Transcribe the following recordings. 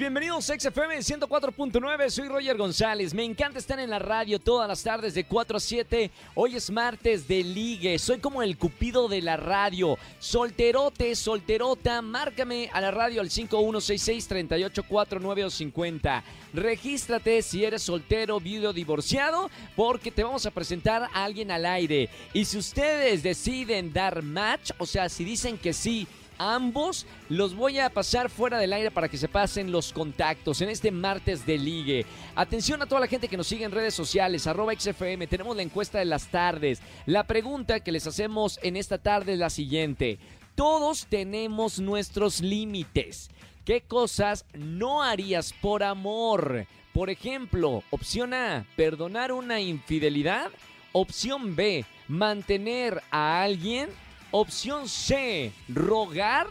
bienvenidos a XFM 104.9, soy Roger González, me encanta estar en la radio todas las tardes de 4 a 7, hoy es martes de ligue, soy como el cupido de la radio, solterote, solterota, márcame a la radio al 5166-384950, regístrate si eres soltero, viudo, divorciado, porque te vamos a presentar a alguien al aire, y si ustedes deciden dar match, o sea, si dicen que sí, ambos los voy a pasar fuera del aire para que se pasen los contactos en este martes de ligue. Atención a toda la gente que nos sigue en redes sociales, arroba XFM, tenemos la encuesta de las tardes. La pregunta que les hacemos en esta tarde es la siguiente. Todos tenemos nuestros límites. ¿Qué cosas no harías por amor? Por ejemplo, opción A, perdonar una infidelidad. Opción B, mantener a alguien. Opción C, rogar.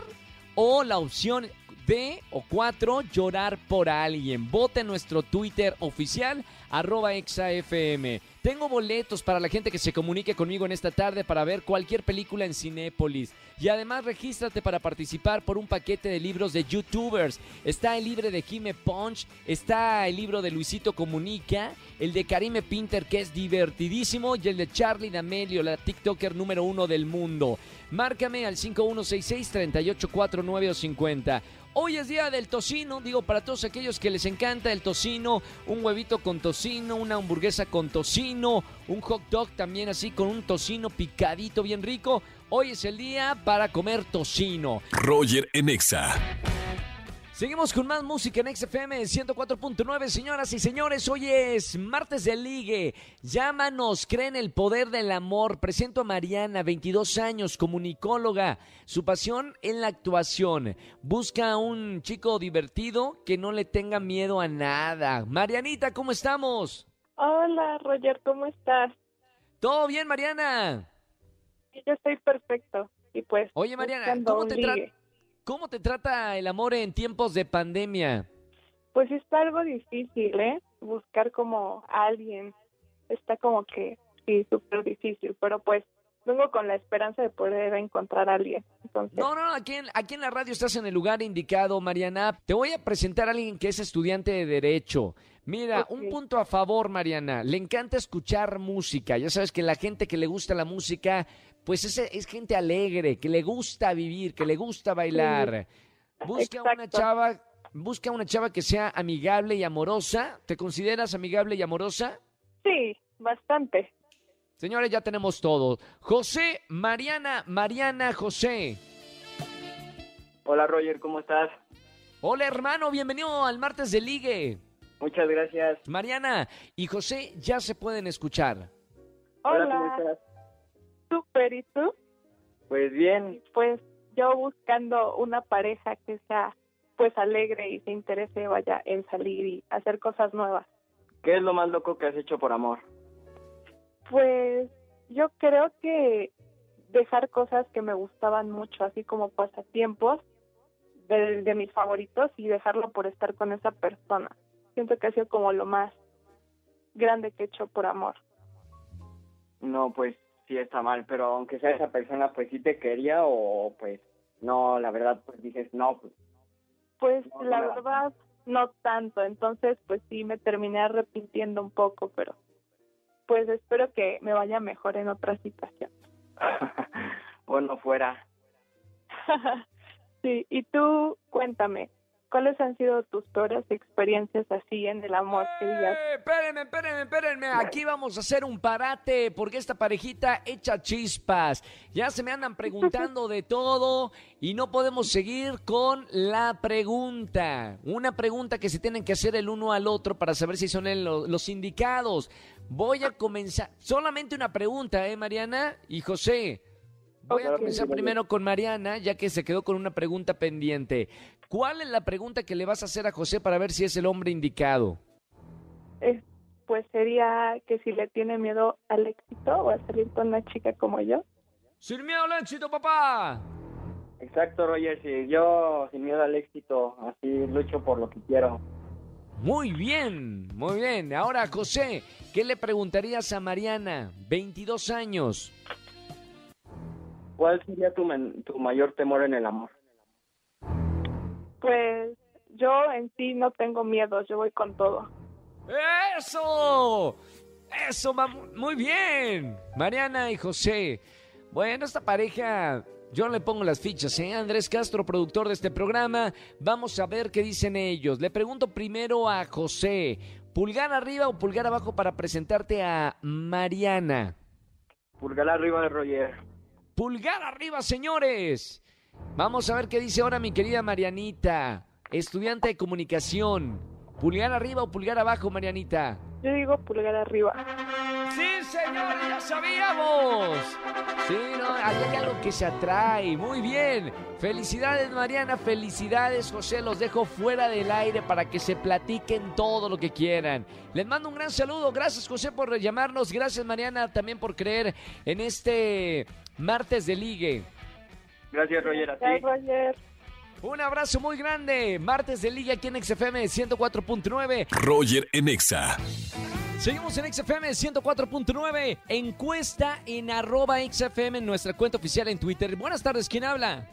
O la opción D o 4, llorar por alguien. Vote en nuestro Twitter oficial, arroba exafm. Tengo boletos para la gente que se comunique conmigo en esta tarde para ver cualquier película en Cinépolis. Y además regístrate para participar por un paquete de libros de youtubers. Está el libro de Jime Punch, está el libro de Luisito Comunica, el de Karime Pinter que es divertidísimo y el de Charlie D'Amelio, la TikToker número uno del mundo. Márcame al 5166-384950. Hoy es día del tocino, digo para todos aquellos que les encanta el tocino, un huevito con tocino, una hamburguesa con tocino, un hot dog también así con un tocino picadito bien rico. Hoy es el día para comer tocino. Roger en Exa. Seguimos con más música en XFM 104.9, señoras y señores. Hoy es martes de ligue. Llámanos, creen el poder del amor. Presento a Mariana, 22 años, comunicóloga. Su pasión en la actuación. Busca a un chico divertido que no le tenga miedo a nada. Marianita, ¿cómo estamos? Hola, Roger, ¿cómo estás? ¿Todo bien, Mariana? Yo estoy perfecto. Y pues. Oye, Mariana, ¿cómo te, tra- ¿cómo te trata el amor en tiempos de pandemia? Pues está algo difícil, ¿eh? Buscar como a alguien. Está como que, sí, súper difícil. Pero pues vengo con la esperanza de poder encontrar a alguien. Entonces, No, no, no, aquí en, aquí en la radio estás en el lugar indicado, Mariana. Te voy a presentar a alguien que es estudiante de Derecho. Mira, un punto a favor, Mariana. Le encanta escuchar música. Ya sabes que la gente que le gusta la música, pues es, es gente alegre, que le gusta vivir, que le gusta bailar. Busca una chava, busca una chava que sea amigable y amorosa. ¿Te consideras amigable y amorosa? sí, bastante. Señores, ya tenemos todo. José, Mariana, Mariana, José. Hola Roger, ¿cómo estás? Hola hermano, bienvenido al martes de ligue. Muchas gracias. Mariana y José ya se pueden escuchar. Hola, ¿cómo Hola, estás? Súper. ¿Y tú? Pues bien, Pues yo buscando una pareja que sea pues alegre y se interese vaya en salir y hacer cosas nuevas. ¿qué es lo más loco que has hecho por amor? Pues yo creo que dejar cosas que me gustaban mucho, así como pasatiempos de, de mis favoritos y dejarlo por estar con esa persona. Siento que ha sido como lo más grande que he hecho por amor. No, pues sí está mal, pero aunque sea esa persona, pues sí te quería o pues no, la verdad, pues dices, no, pues Pues No, la verdad no tanto, entonces pues sí me terminé arrepintiendo un poco, pero pues espero que me vaya mejor en otra situación. o no fuera. sí, y tú cuéntame, ¿cuáles han sido tus peores experiencias así en el amor? ¡Eh! Espérenme, espérenme, espérenme. Aquí vamos a hacer un parate porque esta parejita echa chispas. Ya se me andan preguntando de todo y no podemos seguir con la pregunta. Una pregunta que se tienen que hacer el uno al otro para saber si son el- los indicados. Voy a comenzar. Solamente una pregunta, ¿eh, Mariana y José? Voy a comenzar primero con Mariana, ya que se quedó con una pregunta pendiente. ¿Cuál es la pregunta que le vas a hacer a José para ver si es el hombre indicado? Es- pues sería que si le tiene miedo al éxito o a salir con una chica como yo. Sin miedo al éxito, papá. Exacto, Roger, sí, yo sin miedo al éxito, así lucho por lo que quiero. Muy bien, muy bien. Ahora, José, ¿qué le preguntarías a Mariana? 22 años. ¿Cuál sería tu, mayor temor en el amor? Pues yo en sí no tengo miedo, yo voy con todo. ¡Eso! ¡Eso, mam- muy bien! Mariana y José. Bueno, esta pareja, yo le pongo las fichas, ¿eh? Andrés Castro, productor de este programa. Vamos a ver qué dicen ellos. Le pregunto primero a José, ¿pulgar arriba o pulgar abajo para presentarte a Mariana? Pulgar arriba de Roger. Pulgar arriba, señores. Vamos a ver qué dice ahora mi querida Marianita, estudiante de comunicación. ¿Pulgar arriba o pulgar abajo, Marianita? Yo digo pulgar arriba. Sí, señores, ya sabíamos. Sí, no, hay algo que se atrae. Muy bien. Felicidades, Mariana. Felicidades, José. Los dejo fuera del aire para que se platiquen todo lo que quieran. Les mando un gran saludo. Gracias, José, por llamarnos. Gracias, Mariana, también por creer en este martes de ligue. Gracias, Roger, a ti. Roger. Un abrazo muy grande. Martes de ligue aquí en XFM 104.9. Roger en Exa. Seguimos en XFM 104.9. Encuesta en arroba XFM en nuestra cuenta oficial en Twitter. Buenas tardes, ¿quién habla?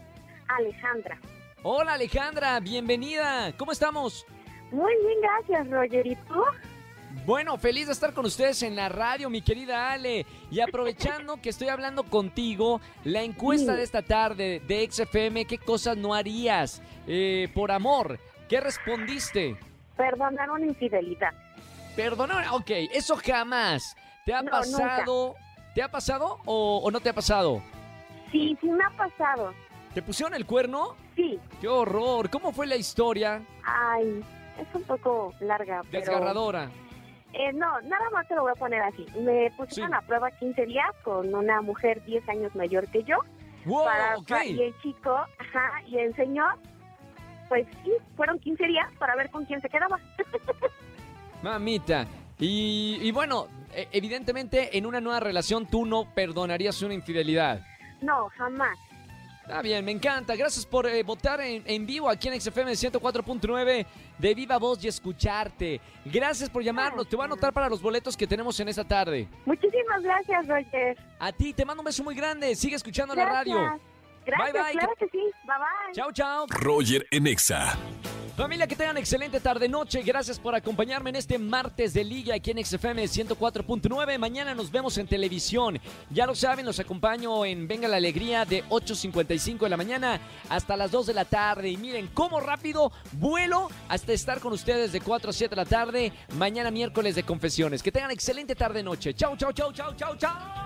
Alejandra. Hola Alejandra, bienvenida. ¿Cómo estamos? Muy bien, gracias, Roger. ¿Y tú? Bueno, feliz de estar con ustedes en la radio, mi querida Ale. Y aprovechando que estoy hablando contigo, la encuesta de esta tarde de XFM, ¿qué cosas no harías eh, por amor? ¿Qué respondiste? Perdonar una infidelidad. Perdona, ok, eso jamás. ¿Te ha No, pasado? ¿Te ha pasado o, o no te ha pasado? Sí, sí me ha pasado. ¿Te pusieron el cuerno? Sí. ¡Qué horror! ¿Cómo fue la historia? Ay, es un poco larga, pero... Eh, no, nada más te lo voy a poner así. Me pusieron Sí. a prueba 15 días con una mujer 10 años mayor que yo. ¡Wow! para, ok. pa- Y el chico, ajá, y el señor, pues sí, fueron 15 días para ver con quién se quedaba. Mamita. Y, y bueno, e- evidentemente en una nueva relación tú no perdonarías una infidelidad. No, jamás. Está bien, me encanta. Gracias por eh, votar en, en vivo aquí en XFM 104.9 de Viva Voz y escucharte. Gracias por llamarnos. Te voy a anotar para los boletos que tenemos en esta tarde. Muchísimas gracias, Roger. A ti te mando un beso muy grande. Sigue escuchando la Gracias. radio. Gracias, Bye, bye. claro que sí. Bye, bye. Chao, chao. Roger en Exa. Familia, que tengan excelente tarde noche. Gracias por acompañarme en este martes de liga aquí en XFM 104.9. Mañana nos vemos en televisión. Ya lo saben, los acompaño en Venga la Alegría de 8.55 de la mañana hasta las 2 de la tarde. Y miren cómo rápido vuelo hasta estar con ustedes de 4 a 7 de la tarde. Mañana miércoles de confesiones. Que tengan excelente tarde noche. Chau, chau, chau, chau, chau, chau.